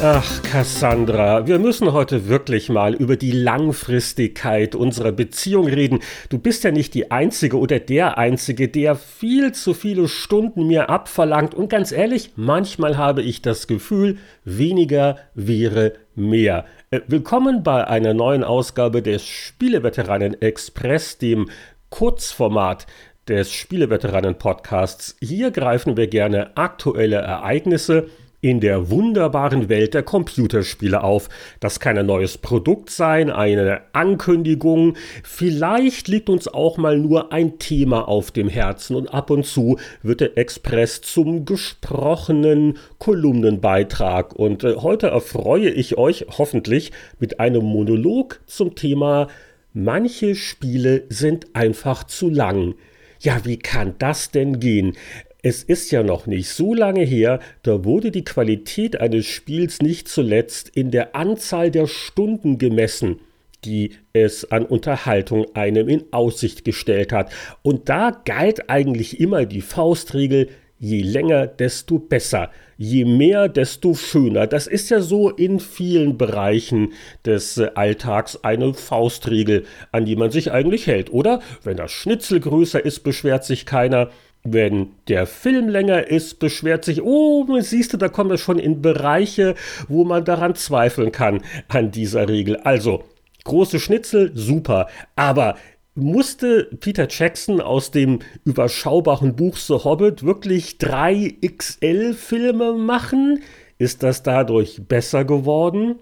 Ach, Cassandra, wir müssen heute wirklich mal über die Langfristigkeit unserer Beziehung reden. Du bist ja nicht die Einzige oder der Einzige, der viel zu viele Stunden mir abverlangt. Und ganz ehrlich, manchmal habe ich das Gefühl, weniger wäre mehr. Äh, willkommen bei einer neuen Ausgabe des Spieleveteranen Express, dem Kurzformat des Spieleveteranen Podcasts. Hier greifen wir gerne aktuelle Ereignisse in der wunderbaren Welt der Computerspiele auf. Das kann ein neues Produkt sein, eine Ankündigung. Vielleicht liegt uns auch mal nur ein Thema auf dem Herzen und ab und zu wird der Express zum gesprochenen Kolumnenbeitrag. Und äh, heute erfreue ich euch hoffentlich mit einem Monolog zum Thema Manche Spiele sind einfach zu lang. Ja, wie kann das denn gehen? Es ist ja noch nicht so lange her, da wurde die Qualität eines Spiels nicht zuletzt in der Anzahl der Stunden gemessen, die es an Unterhaltung einem in Aussicht gestellt hat. Und da galt eigentlich immer die Faustregel, je länger, desto besser, je mehr, desto schöner. Das ist ja so in vielen Bereichen des Alltags eine Faustregel, an die man sich eigentlich hält, oder? Wenn das Schnitzel größer ist, beschwert sich keiner. Wenn der Film länger ist, beschwert sich, oh, siehst du, da kommen wir schon in Bereiche, wo man daran zweifeln kann, an dieser Regel. Also, große Schnitzel, super. Aber musste Peter Jackson aus dem überschaubaren Buch The Hobbit wirklich drei XL-Filme machen? Ist das dadurch besser geworden?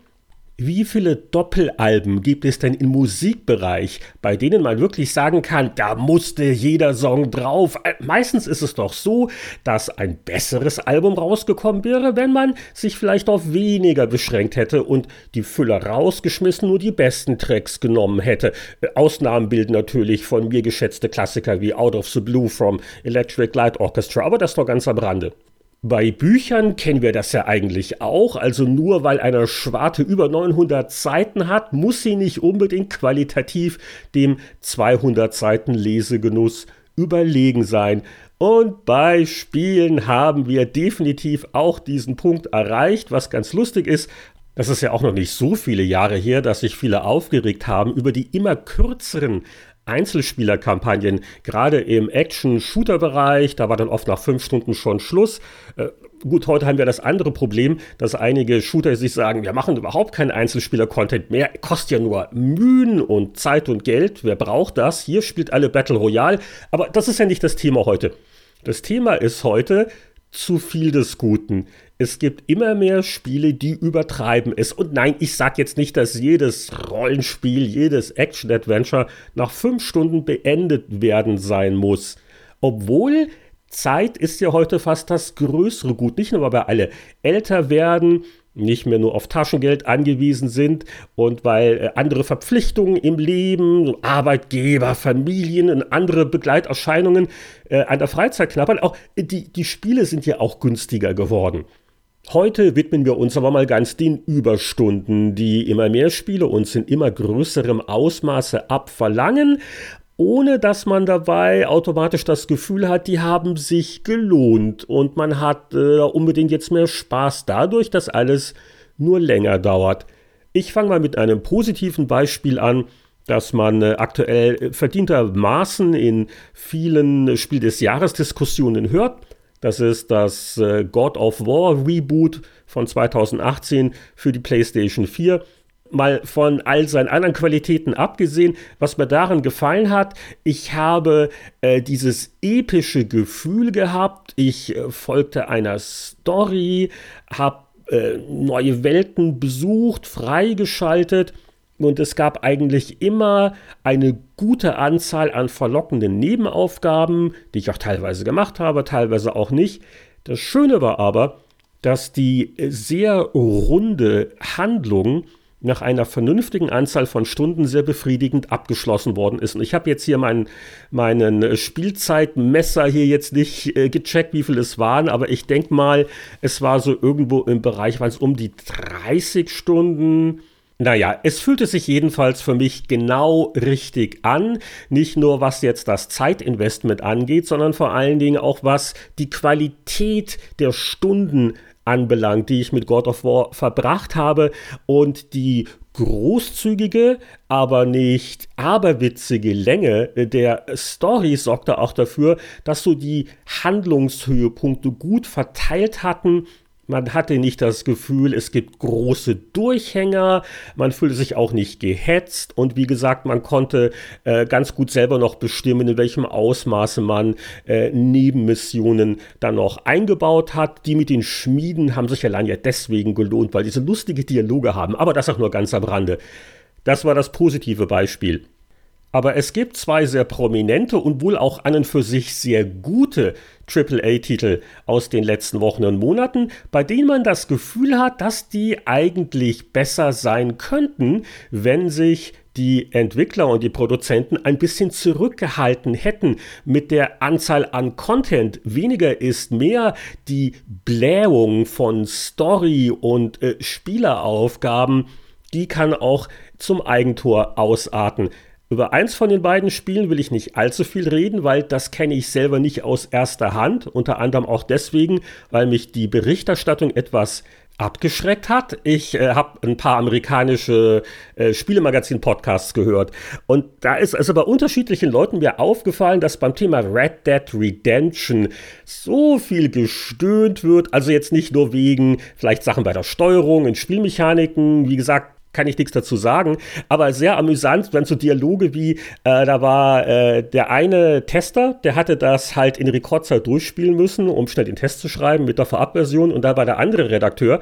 Wie viele Doppelalben gibt es denn im Musikbereich, bei denen man wirklich sagen kann, da musste jeder Song drauf? Äh, meistens ist es doch so, dass ein besseres Album rausgekommen wäre, wenn man sich vielleicht auf weniger beschränkt hätte und die Füller rausgeschmissen, nur die besten Tracks genommen hätte. Äh, Ausnahmen bilden natürlich von mir geschätzte Klassiker wie Out of the Blue from Electric Light Orchestra, aber das doch ganz am Rande. Bei Büchern kennen wir das ja eigentlich auch, also nur weil eine Schwarte über 900 Seiten hat, muss sie nicht unbedingt qualitativ dem 200 Seiten Lesegenuss überlegen sein. Und bei Spielen haben wir definitiv auch diesen Punkt erreicht, was ganz lustig ist. Das ist ja auch noch nicht so viele Jahre her, dass sich viele aufgeregt haben über die immer kürzeren Einzelspielerkampagnen, gerade im Action-Shooter-Bereich, da war dann oft nach fünf Stunden schon Schluss. Äh, gut, heute haben wir das andere Problem, dass einige Shooter sich sagen, wir machen überhaupt keinen Einzelspieler-Content mehr, kostet ja nur Mühen und Zeit und Geld, wer braucht das? Hier spielt alle Battle Royale, aber das ist ja nicht das Thema heute. Das Thema ist heute, zu viel des Guten. Es gibt immer mehr Spiele, die übertreiben es. Und nein, ich sage jetzt nicht, dass jedes Rollenspiel, jedes Action-Adventure nach fünf Stunden beendet werden sein muss. Obwohl Zeit ist ja heute fast das größere Gut. Nicht nur, weil wir alle älter werden, nicht mehr nur auf Taschengeld angewiesen sind und weil äh, andere Verpflichtungen im Leben, Arbeitgeber, Familien und andere Begleiterscheinungen äh, an der Freizeit knabbern, auch die, die Spiele sind ja auch günstiger geworden. Heute widmen wir uns aber mal ganz den Überstunden, die immer mehr Spiele uns in immer größerem Ausmaße abverlangen ohne dass man dabei automatisch das Gefühl hat, die haben sich gelohnt und man hat äh, unbedingt jetzt mehr Spaß dadurch, dass alles nur länger dauert. Ich fange mal mit einem positiven Beispiel an, das man äh, aktuell verdientermaßen in vielen Spiel des Jahres Diskussionen hört. Das ist das äh, God of War Reboot von 2018 für die PlayStation 4 mal von all seinen anderen Qualitäten abgesehen, was mir daran gefallen hat, ich habe äh, dieses epische Gefühl gehabt, ich äh, folgte einer Story, habe äh, neue Welten besucht, freigeschaltet und es gab eigentlich immer eine gute Anzahl an verlockenden Nebenaufgaben, die ich auch teilweise gemacht habe, teilweise auch nicht. Das Schöne war aber, dass die sehr runde Handlung nach einer vernünftigen Anzahl von Stunden sehr befriedigend abgeschlossen worden ist. Und ich habe jetzt hier meinen, meinen Spielzeitmesser hier jetzt nicht äh, gecheckt, wie viel es waren, aber ich denke mal, es war so irgendwo im Bereich, waren es um die 30 Stunden. Naja, es fühlte sich jedenfalls für mich genau richtig an. Nicht nur was jetzt das Zeitinvestment angeht, sondern vor allen Dingen auch was die Qualität der Stunden anbelangt, die ich mit God of War verbracht habe und die großzügige, aber nicht aberwitzige Länge der Story sorgte auch dafür, dass so die Handlungshöhepunkte gut verteilt hatten man hatte nicht das Gefühl, es gibt große Durchhänger, man fühlte sich auch nicht gehetzt und wie gesagt, man konnte äh, ganz gut selber noch bestimmen, in welchem Ausmaße man äh, Nebenmissionen dann noch eingebaut hat. Die mit den Schmieden haben sich allein ja deswegen gelohnt, weil diese lustige Dialoge haben, aber das auch nur ganz am Rande. Das war das positive Beispiel. Aber es gibt zwei sehr prominente und wohl auch an und für sich sehr gute AAA-Titel aus den letzten Wochen und Monaten, bei denen man das Gefühl hat, dass die eigentlich besser sein könnten, wenn sich die Entwickler und die Produzenten ein bisschen zurückgehalten hätten mit der Anzahl an Content. Weniger ist mehr die Blähung von Story und äh, Spieleraufgaben, die kann auch zum Eigentor ausarten. Über eins von den beiden Spielen will ich nicht allzu viel reden, weil das kenne ich selber nicht aus erster Hand. Unter anderem auch deswegen, weil mich die Berichterstattung etwas abgeschreckt hat. Ich äh, habe ein paar amerikanische äh, Spielemagazin-Podcasts gehört. Und da ist also bei unterschiedlichen Leuten mir aufgefallen, dass beim Thema Red Dead Redemption so viel gestöhnt wird. Also jetzt nicht nur wegen vielleicht Sachen bei der Steuerung, in Spielmechaniken. Wie gesagt, kann ich nichts dazu sagen. Aber sehr amüsant, wenn so Dialoge wie, äh, da war äh, der eine Tester, der hatte das halt in Rekordzeit durchspielen müssen, um schnell den Test zu schreiben mit der Vorabversion. Und da war der andere Redakteur,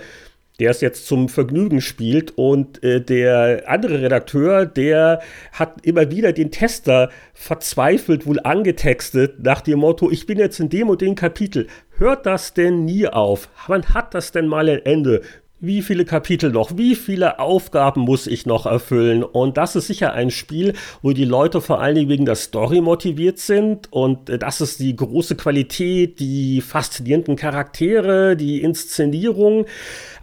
der es jetzt zum Vergnügen spielt. Und äh, der andere Redakteur, der hat immer wieder den Tester verzweifelt wohl angetextet nach dem Motto, ich bin jetzt in dem und dem Kapitel. Hört das denn nie auf? Wann hat das denn mal ein Ende? Wie viele Kapitel noch, wie viele Aufgaben muss ich noch erfüllen. Und das ist sicher ein Spiel, wo die Leute vor allen Dingen wegen der Story motiviert sind. Und äh, das ist die große Qualität, die faszinierenden Charaktere, die Inszenierung.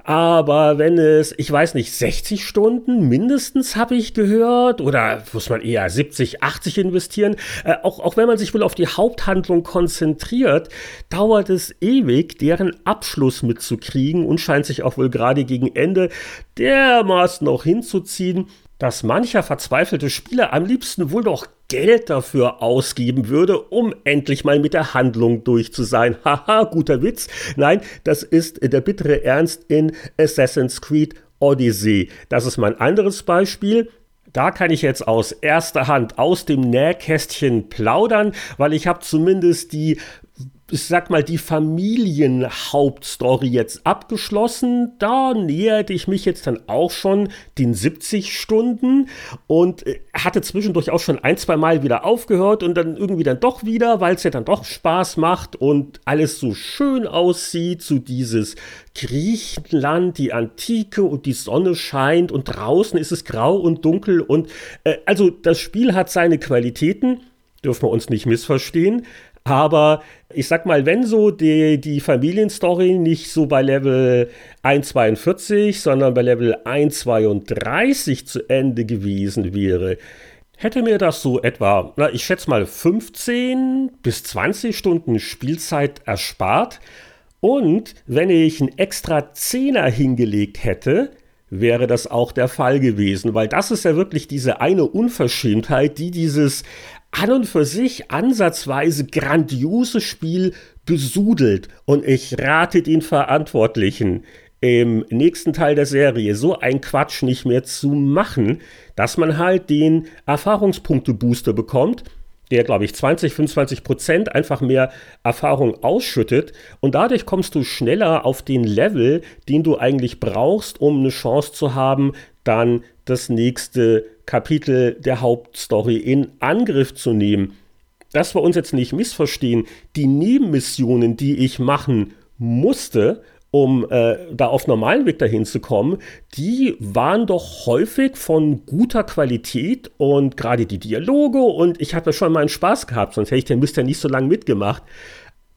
Aber wenn es, ich weiß nicht, 60 Stunden mindestens habe ich gehört oder muss man eher 70, 80 investieren, äh, auch, auch wenn man sich wohl auf die Haupthandlung konzentriert, dauert es ewig, deren Abschluss mitzukriegen und scheint sich auch wohl gerade gegen Ende dermaßen noch hinzuziehen, dass mancher verzweifelte Spieler am liebsten wohl noch Geld dafür ausgeben würde, um endlich mal mit der Handlung durch zu sein. Haha, guter Witz. Nein, das ist der bittere Ernst in Assassin's Creed Odyssey. Das ist mein anderes Beispiel. Da kann ich jetzt aus erster Hand aus dem Nähkästchen plaudern, weil ich habe zumindest die ich sag mal, die Familienhauptstory jetzt abgeschlossen. Da näherte ich mich jetzt dann auch schon den 70 Stunden und äh, hatte zwischendurch auch schon ein, zwei Mal wieder aufgehört und dann irgendwie dann doch wieder, weil es ja dann doch Spaß macht und alles so schön aussieht, so dieses Griechenland, die Antike und die Sonne scheint und draußen ist es grau und dunkel und äh, also das Spiel hat seine Qualitäten, dürfen wir uns nicht missverstehen. Aber ich sag mal, wenn so die, die Familienstory nicht so bei Level 1,42, sondern bei Level 1,32 zu Ende gewesen wäre, hätte mir das so etwa, na, ich schätze mal 15 bis 20 Stunden Spielzeit erspart. Und wenn ich einen extra Zehner hingelegt hätte, wäre das auch der Fall gewesen, weil das ist ja wirklich diese eine Unverschämtheit, die dieses an und für sich ansatzweise grandiose Spiel besudelt. Und ich rate den Verantwortlichen, im nächsten Teil der Serie so ein Quatsch nicht mehr zu machen, dass man halt den Erfahrungspunkte-Booster bekommt, der, glaube ich, 20, 25 Prozent einfach mehr Erfahrung ausschüttet. Und dadurch kommst du schneller auf den Level, den du eigentlich brauchst, um eine Chance zu haben, dann das nächste Kapitel der Hauptstory in Angriff zu nehmen. Das wir uns jetzt nicht missverstehen. Die Nebenmissionen, die ich machen musste, um äh, da auf normalen Weg dahin zu kommen, die waren doch häufig von guter Qualität und gerade die Dialoge und ich habe schon meinen Spaß gehabt, sonst hätte ich den Mist ja nicht so lange mitgemacht.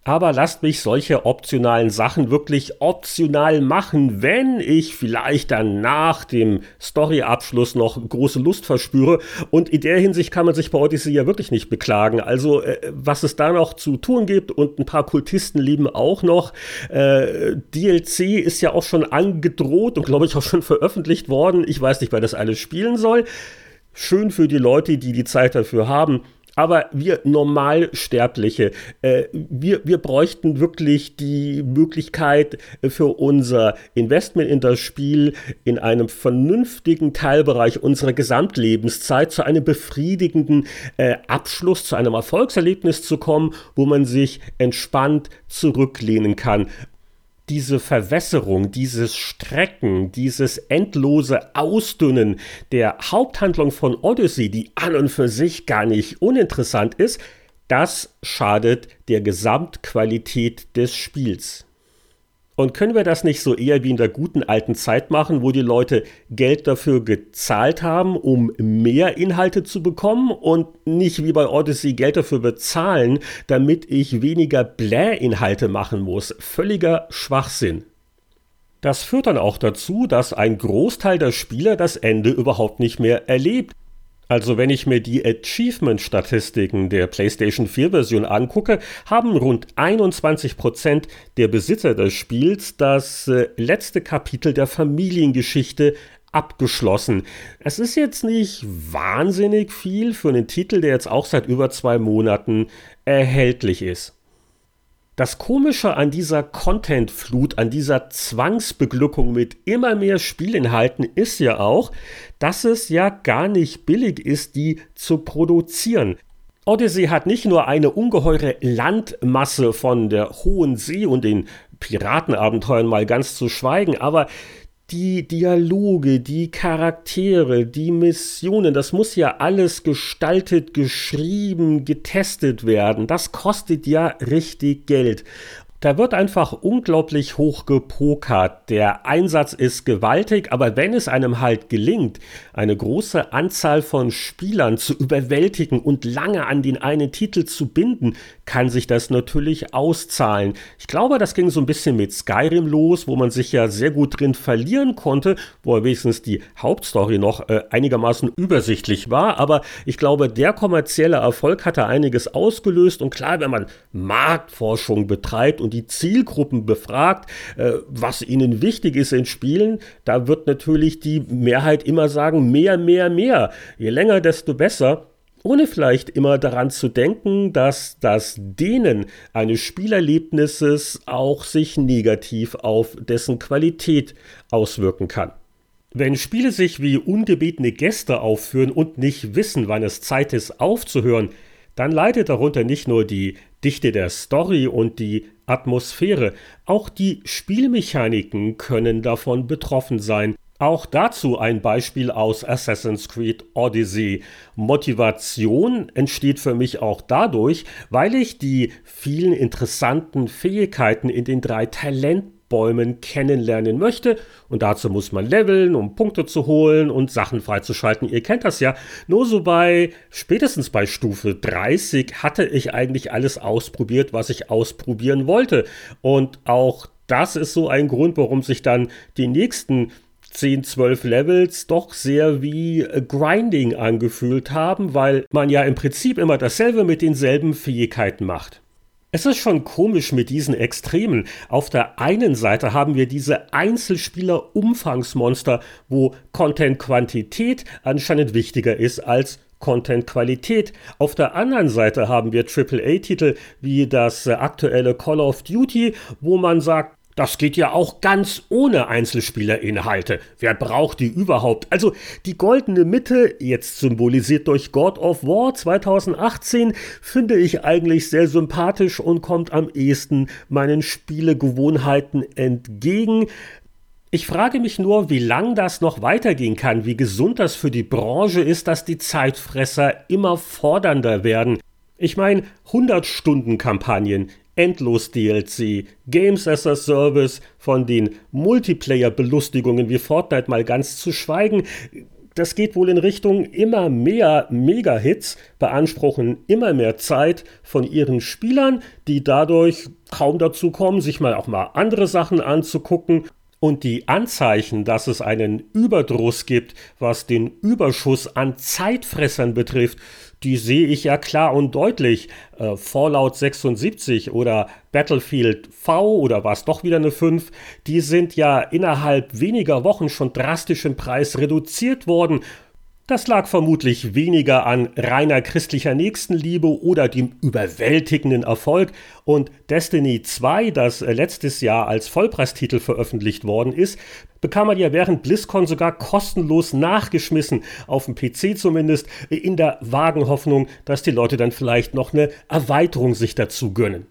Aber lasst mich solche optionalen Sachen wirklich optional machen, wenn ich vielleicht dann nach dem Storyabschluss noch große Lust verspüre. Und in der Hinsicht kann man sich bei Odyssey ja wirklich nicht beklagen. Also, äh, was es da noch zu tun gibt und ein paar Kultisten lieben auch noch. Äh, DLC ist ja auch schon angedroht und glaube ich auch schon veröffentlicht worden. Ich weiß nicht, wer das alles spielen soll. Schön für die Leute, die die Zeit dafür haben. Aber wir Normalsterbliche, äh, wir, wir bräuchten wirklich die Möglichkeit für unser Investment in das Spiel in einem vernünftigen Teilbereich unserer Gesamtlebenszeit zu einem befriedigenden äh, Abschluss, zu einem Erfolgserlebnis zu kommen, wo man sich entspannt zurücklehnen kann diese Verwässerung, dieses Strecken, dieses endlose Ausdünnen der Haupthandlung von Odyssey, die an und für sich gar nicht uninteressant ist, das schadet der Gesamtqualität des Spiels. Und können wir das nicht so eher wie in der guten alten Zeit machen, wo die Leute Geld dafür gezahlt haben, um mehr Inhalte zu bekommen und nicht wie bei Odyssey Geld dafür bezahlen, damit ich weniger Bläh-Inhalte machen muss? Völliger Schwachsinn. Das führt dann auch dazu, dass ein Großteil der Spieler das Ende überhaupt nicht mehr erlebt. Also wenn ich mir die Achievement-Statistiken der PlayStation 4-Version angucke, haben rund 21% der Besitzer des Spiels das äh, letzte Kapitel der Familiengeschichte abgeschlossen. Es ist jetzt nicht wahnsinnig viel für einen Titel, der jetzt auch seit über zwei Monaten erhältlich ist. Das Komische an dieser Contentflut, an dieser Zwangsbeglückung mit immer mehr Spielinhalten ist ja auch, dass es ja gar nicht billig ist, die zu produzieren. Odyssey hat nicht nur eine ungeheure Landmasse von der Hohen See und den Piratenabenteuern mal ganz zu schweigen, aber die Dialoge, die Charaktere, die Missionen, das muss ja alles gestaltet, geschrieben, getestet werden. Das kostet ja richtig Geld. Da wird einfach unglaublich hoch gepokert. Der Einsatz ist gewaltig, aber wenn es einem halt gelingt, eine große Anzahl von Spielern zu überwältigen und lange an den einen Titel zu binden, kann sich das natürlich auszahlen. Ich glaube, das ging so ein bisschen mit Skyrim los, wo man sich ja sehr gut drin verlieren konnte, wo wenigstens die Hauptstory noch äh, einigermaßen übersichtlich war. Aber ich glaube, der kommerzielle Erfolg hatte einiges ausgelöst. Und klar, wenn man Marktforschung betreibt und die Zielgruppen befragt, äh, was ihnen wichtig ist in Spielen, da wird natürlich die Mehrheit immer sagen, mehr, mehr, mehr. Je länger, desto besser ohne vielleicht immer daran zu denken, dass das Dehnen eines Spielerlebnisses auch sich negativ auf dessen Qualität auswirken kann. Wenn Spiele sich wie ungebetene Gäste aufführen und nicht wissen, wann es Zeit ist aufzuhören, dann leidet darunter nicht nur die Dichte der Story und die Atmosphäre, auch die Spielmechaniken können davon betroffen sein. Auch dazu ein Beispiel aus Assassin's Creed Odyssey. Motivation entsteht für mich auch dadurch, weil ich die vielen interessanten Fähigkeiten in den drei Talenten Bäumen kennenlernen möchte. Und dazu muss man leveln, um Punkte zu holen und Sachen freizuschalten. Ihr kennt das ja. Nur so bei, spätestens bei Stufe 30 hatte ich eigentlich alles ausprobiert, was ich ausprobieren wollte. Und auch das ist so ein Grund, warum sich dann die nächsten 10, 12 Levels doch sehr wie Grinding angefühlt haben, weil man ja im Prinzip immer dasselbe mit denselben Fähigkeiten macht. Es ist schon komisch mit diesen Extremen. Auf der einen Seite haben wir diese Einzelspieler-Umfangsmonster, wo Content-Quantität anscheinend wichtiger ist als Content-Qualität. Auf der anderen Seite haben wir AAA-Titel wie das aktuelle Call of Duty, wo man sagt, das geht ja auch ganz ohne Einzelspielerinhalte. Wer braucht die überhaupt? Also die goldene Mitte, jetzt symbolisiert durch God of War 2018, finde ich eigentlich sehr sympathisch und kommt am ehesten meinen Spielegewohnheiten entgegen. Ich frage mich nur, wie lang das noch weitergehen kann, wie gesund das für die Branche ist, dass die Zeitfresser immer fordernder werden. Ich meine, 100 Stunden Kampagnen, Endlos-DLC, Games as a Service, von den Multiplayer-Belustigungen wie Fortnite mal ganz zu schweigen. Das geht wohl in Richtung immer mehr Mega-Hits, beanspruchen immer mehr Zeit von ihren Spielern, die dadurch kaum dazu kommen, sich mal auch mal andere Sachen anzugucken und die Anzeichen, dass es einen Überdruss gibt, was den Überschuss an Zeitfressern betrifft, die sehe ich ja klar und deutlich. Äh, Fallout 76 oder Battlefield V oder war es doch wieder eine 5, die sind ja innerhalb weniger Wochen schon drastisch im Preis reduziert worden das lag vermutlich weniger an reiner christlicher Nächstenliebe oder dem überwältigenden Erfolg und Destiny 2, das äh, letztes Jahr als Vollpreistitel veröffentlicht worden ist, bekam man ja während BlizzCon sogar kostenlos nachgeschmissen, auf dem PC zumindest, in der vagen Hoffnung, dass die Leute dann vielleicht noch eine Erweiterung sich dazu gönnen.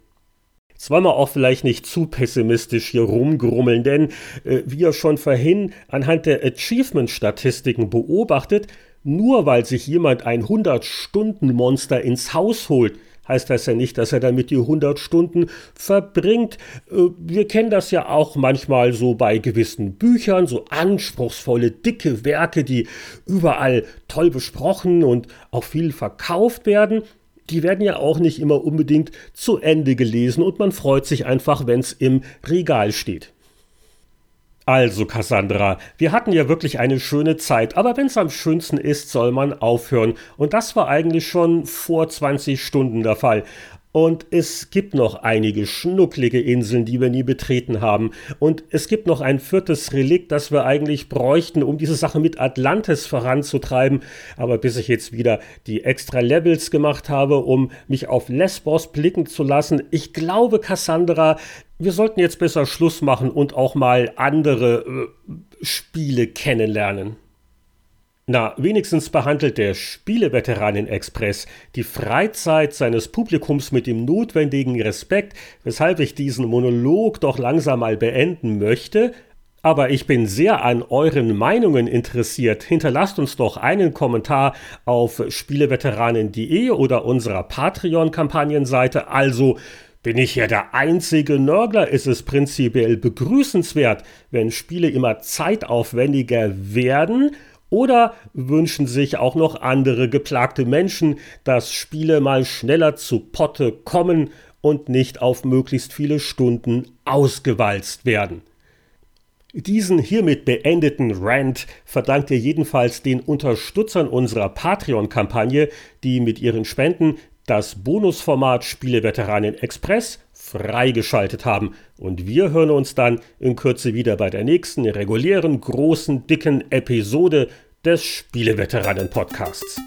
Jetzt wollen wir auch vielleicht nicht zu pessimistisch hier rumgrummeln, denn äh, wie ihr schon vorhin anhand der Achievement-Statistiken beobachtet, nur weil sich jemand ein 100-Stunden-Monster ins Haus holt, heißt das ja nicht, dass er damit die 100 Stunden verbringt. Äh, wir kennen das ja auch manchmal so bei gewissen Büchern, so anspruchsvolle, dicke Werke, die überall toll besprochen und auch viel verkauft werden die werden ja auch nicht immer unbedingt zu Ende gelesen und man freut sich einfach, wenn es im Regal steht. Also, Cassandra, wir hatten ja wirklich eine schöne Zeit, aber wenn es am schönsten ist, soll man aufhören. Und das war eigentlich schon vor 20 Stunden der Fall. Und es gibt noch einige schnucklige Inseln, die wir nie betreten haben. Und es gibt noch ein viertes Relikt, das wir eigentlich bräuchten, um diese Sache mit Atlantis voranzutreiben. Aber bis ich jetzt wieder die extra Levels gemacht habe, um mich auf Lesbos blicken zu lassen, ich glaube, Cassandra, wir sollten jetzt besser Schluss machen und auch mal andere äh, Spiele kennenlernen. Na, wenigstens behandelt der Spieleveteranen-Express die Freizeit seines Publikums mit dem notwendigen Respekt, weshalb ich diesen Monolog doch langsam mal beenden möchte. Aber ich bin sehr an euren Meinungen interessiert. Hinterlasst uns doch einen Kommentar auf spieleveteranen.de oder unserer Patreon-Kampagnenseite. Also, bin ich ja der einzige Nörgler, ist es prinzipiell begrüßenswert, wenn Spiele immer zeitaufwendiger werden oder wünschen sich auch noch andere geplagte Menschen, dass Spiele mal schneller zu Potte kommen und nicht auf möglichst viele Stunden ausgewalzt werden. Diesen hiermit beendeten Rant verdankt ihr jedenfalls den Unterstützern unserer Patreon-Kampagne, die mit ihren Spenden das Bonusformat Spieleveteranen Express freigeschaltet haben. Und wir hören uns dann in Kürze wieder bei der nächsten regulären, großen, dicken Episode des Spieleveteranen Podcasts.